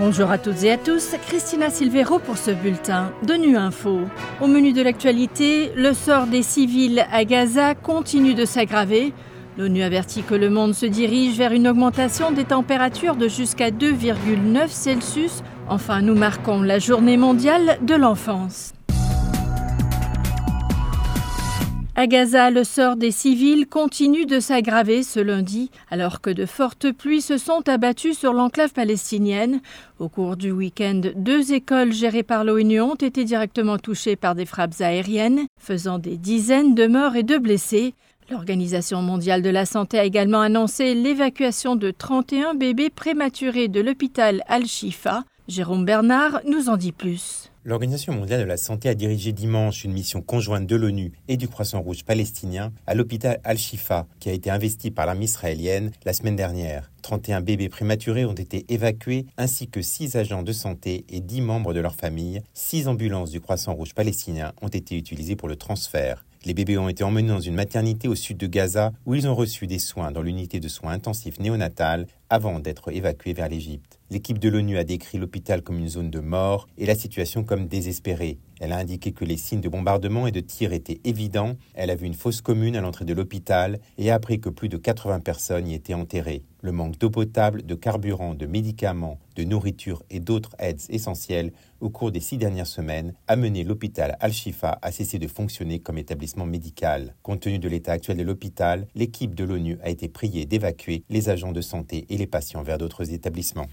Bonjour à toutes et à tous, Christina Silvero pour ce bulletin de Nu Info. Au menu de l'actualité, le sort des civils à Gaza continue de s'aggraver. L'ONU avertit que le monde se dirige vers une augmentation des températures de jusqu'à 2,9 Celsius. Enfin, nous marquons la journée mondiale de l'enfance. À Gaza, le sort des civils continue de s'aggraver ce lundi, alors que de fortes pluies se sont abattues sur l'enclave palestinienne. Au cours du week-end, deux écoles gérées par l'ONU ont été directement touchées par des frappes aériennes, faisant des dizaines de morts et de blessés. L'Organisation mondiale de la santé a également annoncé l'évacuation de 31 bébés prématurés de l'hôpital Al-Shifa. Jérôme Bernard nous en dit plus. L'Organisation mondiale de la santé a dirigé dimanche une mission conjointe de l'ONU et du Croissant Rouge palestinien à l'hôpital Al-Shifa, qui a été investi par l'armée israélienne la semaine dernière. 31 bébés prématurés ont été évacués, ainsi que 6 agents de santé et 10 membres de leur famille. 6 ambulances du Croissant Rouge palestinien ont été utilisées pour le transfert. Les bébés ont été emmenés dans une maternité au sud de Gaza où ils ont reçu des soins dans l'unité de soins intensifs néonatales avant d'être évacués vers l'Égypte. L'équipe de l'ONU a décrit l'hôpital comme une zone de mort et la situation comme désespérée. Elle a indiqué que les signes de bombardement et de tir étaient évidents. Elle a vu une fosse commune à l'entrée de l'hôpital et a appris que plus de 80 personnes y étaient enterrées. Le manque d'eau potable, de carburant, de médicaments, de nourriture et d'autres aides essentielles au cours des six dernières semaines a mené l'hôpital Al-Shifa à cesser de fonctionner comme établissement médical. Compte tenu de l'état actuel de l'hôpital, l'équipe de l'ONU a été priée d'évacuer les agents de santé et les patients vers d'autres établissements.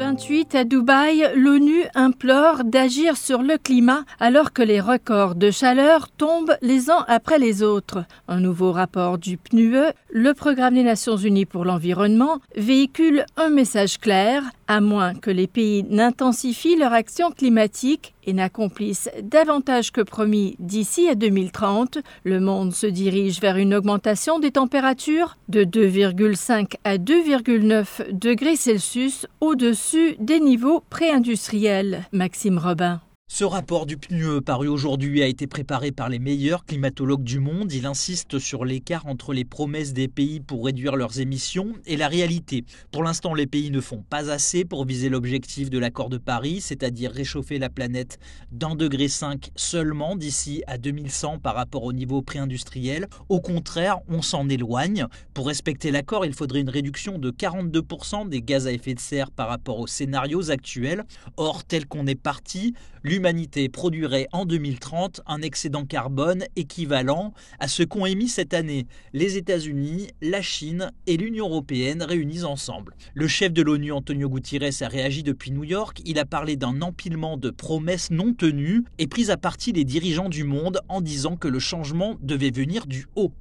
28 à Dubaï, l'ONU implore d'agir sur le climat alors que les records de chaleur tombent les uns après les autres. Un nouveau rapport du PNUE, le Programme des Nations Unies pour l'environnement, véhicule un message clair à moins que les pays n'intensifient leur action climatique et n'accomplissent davantage que promis d'ici à 2030, le monde se dirige vers une augmentation des températures de 2,5 à 2,9 degrés Celsius au-dessus des niveaux préindustriels. Maxime Robin. Ce rapport du PNUE paru aujourd'hui a été préparé par les meilleurs climatologues du monde. Il insiste sur l'écart entre les promesses des pays pour réduire leurs émissions et la réalité. Pour l'instant, les pays ne font pas assez pour viser l'objectif de l'accord de Paris, c'est-à-dire réchauffer la planète d'un degré 5 seulement d'ici à 2100 par rapport au niveau pré-industriel. Au contraire, on s'en éloigne. Pour respecter l'accord, il faudrait une réduction de 42% des gaz à effet de serre par rapport aux scénarios actuels. Or, tel qu'on est parti, l'humanité produirait en 2030 un excédent carbone équivalent à ce qu'ont émis cette année les États-Unis, la Chine et l'Union européenne réunis ensemble. Le chef de l'ONU, Antonio Guterres, a réagi depuis New York. Il a parlé d'un empilement de promesses non tenues et pris à partie les dirigeants du monde en disant que le changement devait venir du haut.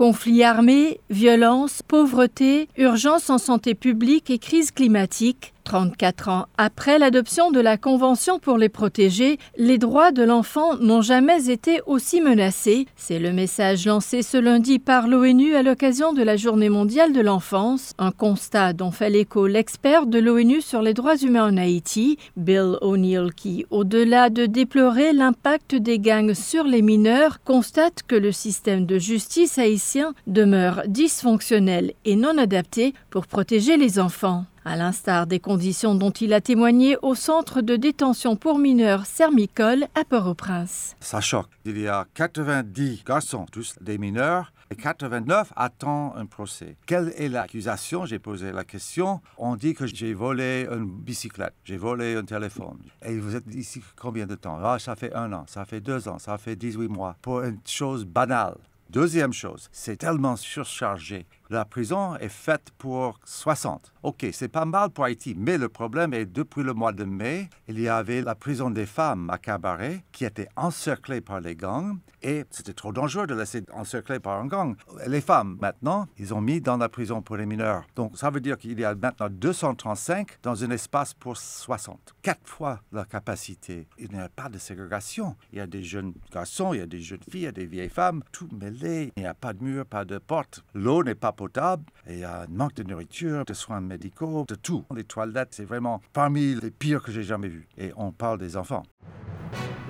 Conflits armés, violence, pauvreté, urgence en santé publique et crise climatique, 34 ans après l'adoption de la Convention pour les protéger, les droits de l'enfant n'ont jamais été aussi menacés. C'est le message lancé ce lundi par l'ONU à l'occasion de la Journée mondiale de l'enfance, un constat dont fait l'écho l'expert de l'ONU sur les droits humains en Haïti, Bill O'Neill, qui, au-delà de déplorer l'impact des gangs sur les mineurs, constate que le système de justice haïtien demeure dysfonctionnel et non adapté pour protéger les enfants à l'instar des conditions dont il a témoigné au centre de détention pour mineurs Sermicole à Port-au-Prince. Ça choque. Il y a 90 garçons, tous des mineurs, et 89 attendent un procès. Quelle est l'accusation? J'ai posé la question. On dit que j'ai volé une bicyclette, j'ai volé un téléphone. Et vous êtes ici combien de temps? Ah, Ça fait un an, ça fait deux ans, ça fait 18 mois. Pour une chose banale. Deuxième chose, c'est tellement surchargé. La prison est faite pour 60. OK, c'est pas mal pour Haïti, mais le problème est depuis le mois de mai, il y avait la prison des femmes à Cabaret qui était encerclée par les gangs et c'était trop dangereux de laisser encercler par un gang. Les femmes, maintenant, ils ont mis dans la prison pour les mineurs. Donc ça veut dire qu'il y a maintenant 235 dans un espace pour 60. Quatre fois la capacité. Il n'y a pas de ségrégation. Il y a des jeunes garçons, il y a des jeunes filles, il y a des vieilles femmes, tout mêlé il n'y a pas de mur, pas de porte. L'eau n'est pas potable. Et il y a un manque de nourriture, de soins médicaux, de tout. Les toilettes, c'est vraiment parmi les pires que j'ai jamais vus. Et on parle des enfants.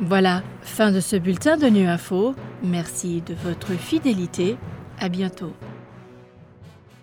Voilà, fin de ce bulletin de Nu Info. Merci de votre fidélité. À bientôt.